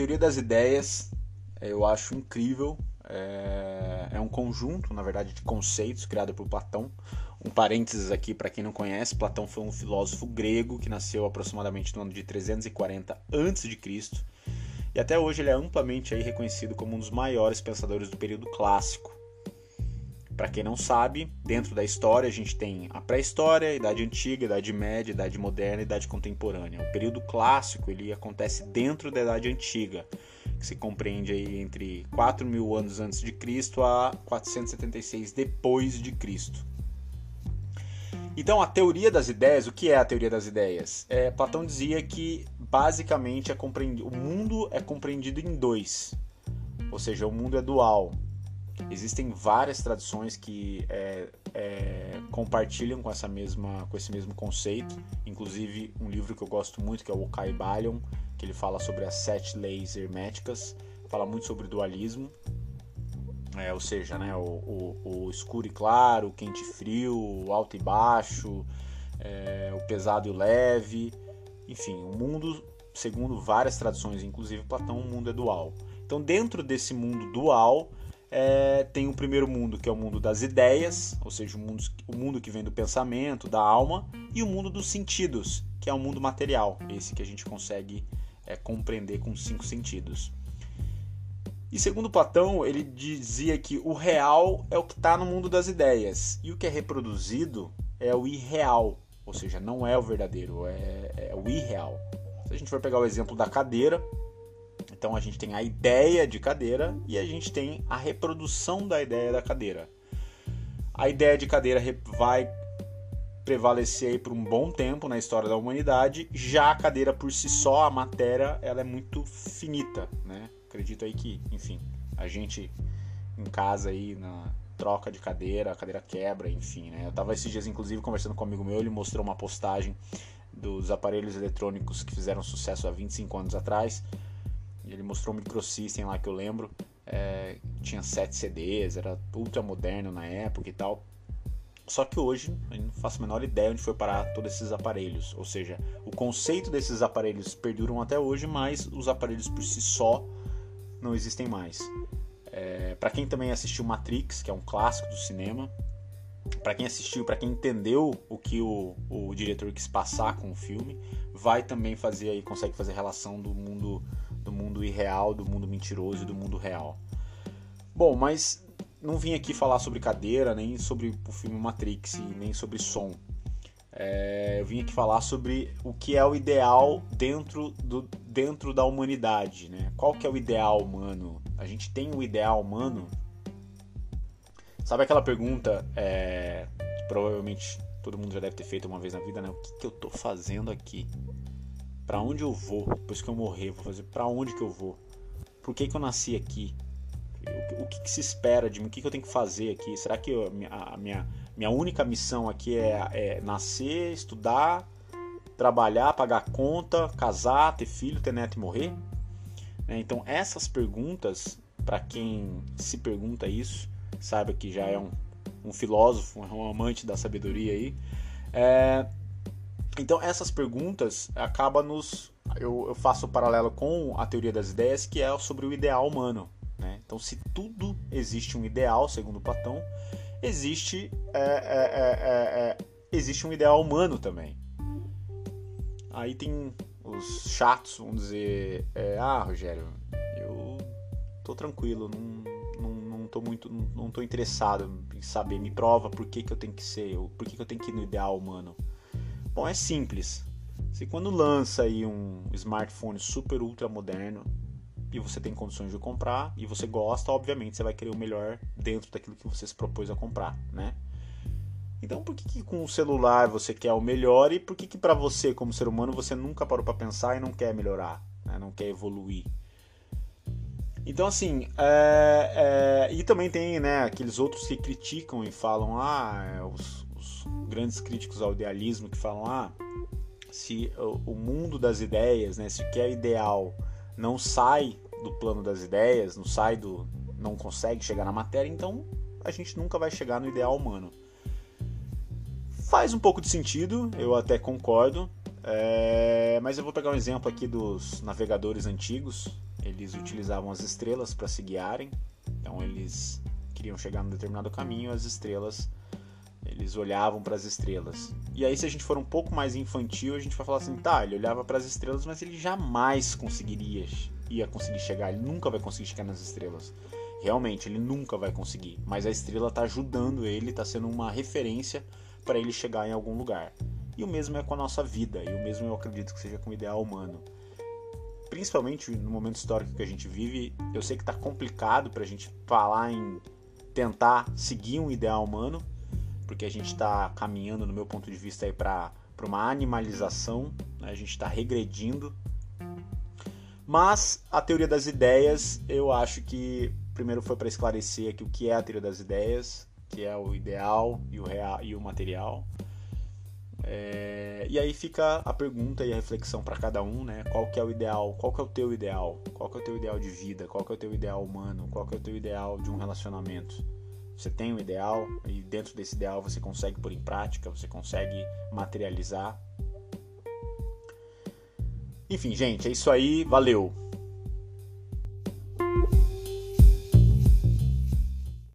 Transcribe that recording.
teoria das ideias eu acho incrível. É, é um conjunto, na verdade, de conceitos criado por Platão. Um parênteses aqui para quem não conhece: Platão foi um filósofo grego que nasceu aproximadamente no ano de 340 a.C. E até hoje ele é amplamente aí reconhecido como um dos maiores pensadores do período clássico. Para quem não sabe, dentro da história a gente tem a pré-história, a Idade Antiga, Idade Média, Idade Moderna e Idade Contemporânea. O período clássico ele acontece dentro da Idade Antiga, que se compreende aí entre 4 mil anos antes de Cristo a 476 depois de Cristo. Então, a teoria das ideias, o que é a teoria das ideias? É, Platão dizia que basicamente é o mundo é compreendido em dois, ou seja, o mundo é dual. Existem várias tradições que é, é, compartilham com essa mesma, com esse mesmo conceito. Inclusive um livro que eu gosto muito que é o Okai Balion, que ele fala sobre as sete leis herméticas, fala muito sobre dualismo, é, ou seja, né, o, o, o, escuro e claro, o quente e frio, o alto e baixo, é, o pesado e o leve, enfim, o mundo, segundo várias tradições, inclusive Platão, o mundo é dual. Então, dentro desse mundo dual, é, tem o primeiro mundo, que é o mundo das ideias, ou seja, o mundo, o mundo que vem do pensamento, da alma, e o mundo dos sentidos, que é o mundo material, esse que a gente consegue é, compreender com cinco sentidos. E segundo Platão, ele dizia que o real é o que está no mundo das ideias, e o que é reproduzido é o irreal, ou seja, não é o verdadeiro, é, é o irreal. Se a gente for pegar o exemplo da cadeira, então a gente tem a ideia de cadeira e a gente tem a reprodução da ideia da cadeira. A ideia de cadeira vai prevalecer por um bom tempo na história da humanidade. Já a cadeira por si só, a matéria, ela é muito finita, né? Acredito aí que, enfim, a gente em casa aí na troca de cadeira, a cadeira quebra, enfim, né? Eu tava esses dias inclusive conversando com um amigo meu, ele mostrou uma postagem dos aparelhos eletrônicos que fizeram sucesso há 25 anos atrás ele mostrou um microsystem lá que eu lembro. É, tinha 7 CDs, era ultra moderno na época e tal. Só que hoje eu não faço a menor ideia onde foi parar todos esses aparelhos. Ou seja, o conceito desses aparelhos perduram até hoje, mas os aparelhos por si só não existem mais. É, para quem também assistiu Matrix, que é um clássico do cinema, para quem assistiu, para quem entendeu o que o, o diretor quis passar com o filme, vai também fazer aí consegue fazer relação do mundo do mundo irreal, do mundo mentiroso e do mundo real. Bom, mas não vim aqui falar sobre cadeira, nem sobre o filme Matrix, nem sobre som. É, eu vim aqui falar sobre o que é o ideal dentro, do, dentro da humanidade, né? Qual que é o ideal humano? A gente tem o ideal humano? Sabe aquela pergunta é, que provavelmente todo mundo já deve ter feito uma vez na vida, né? O que, que eu tô fazendo aqui? Para onde eu vou depois que eu morrer, vou fazer para onde que eu vou, por que que eu nasci aqui, o, que, que, se espera de mim, o que, que eu tenho que fazer aqui, será que eu, a, minha, minha única missão aqui é, é nascer, estudar, trabalhar, pagar conta, casar, ter filho, ter neto e morrer? Né? Então essas perguntas, para quem se pergunta isso, saiba que já é um, um filósofo, um amante da sabedoria aí, é, então essas perguntas acaba nos eu, eu, faço o um paralelo com a teoria das ideias que é sobre o ideal humano. Né? Então se tudo existe um ideal segundo Platão, existe é, é, é, é, existe um ideal humano também. Aí tem os chatos vão dizer é, ah Rogério eu tô tranquilo não, tô muito não, tô interessado em saber me prova por que, que eu tenho que ser por que, que eu tenho que ir no ideal humano Bom, é simples. Se quando lança aí um smartphone super ultra moderno e você tem condições de comprar e você gosta, obviamente você vai querer o melhor dentro daquilo que você se propôs a comprar, né? Então, por que, que com o celular você quer o melhor e por que, que para você, como ser humano, você nunca parou para pensar e não quer melhorar, né? não quer evoluir? Então, assim, é, é, e também tem né, aqueles outros que criticam e falam: ah, é, grandes críticos ao idealismo que falam: ah, se o mundo das ideias, né, se o que é ideal não sai do plano das ideias, não sai do. não consegue chegar na matéria, então a gente nunca vai chegar no ideal humano. Faz um pouco de sentido, eu até concordo, é, mas eu vou pegar um exemplo aqui dos navegadores antigos. eles utilizavam as estrelas para se guiarem. Então eles queriam chegar num determinado caminho, as estrelas eles olhavam para as estrelas. E aí se a gente for um pouco mais infantil, a gente vai falar assim, tá, ele olhava para as estrelas, mas ele jamais conseguiria ia conseguir chegar, ele nunca vai conseguir chegar nas estrelas. Realmente, ele nunca vai conseguir, mas a estrela está ajudando ele, está sendo uma referência para ele chegar em algum lugar. E o mesmo é com a nossa vida, e o mesmo eu acredito que seja com o ideal humano. Principalmente no momento histórico que a gente vive, eu sei que está complicado para a gente falar em tentar seguir um ideal humano, porque a gente está caminhando, no meu ponto de vista, aí para uma animalização, né? a gente está regredindo. Mas a teoria das ideias, eu acho que primeiro foi para esclarecer aqui o que é a teoria das ideias, que é o ideal e o real e o material. É, e aí fica a pergunta e a reflexão para cada um, né? Qual que é o ideal? Qual que é o teu ideal? Qual que é o teu ideal de vida? Qual que é o teu ideal humano? Qual que é o teu ideal de um relacionamento? Você tem um ideal e dentro desse ideal você consegue pôr em prática, você consegue materializar. Enfim, gente, é isso aí. Valeu!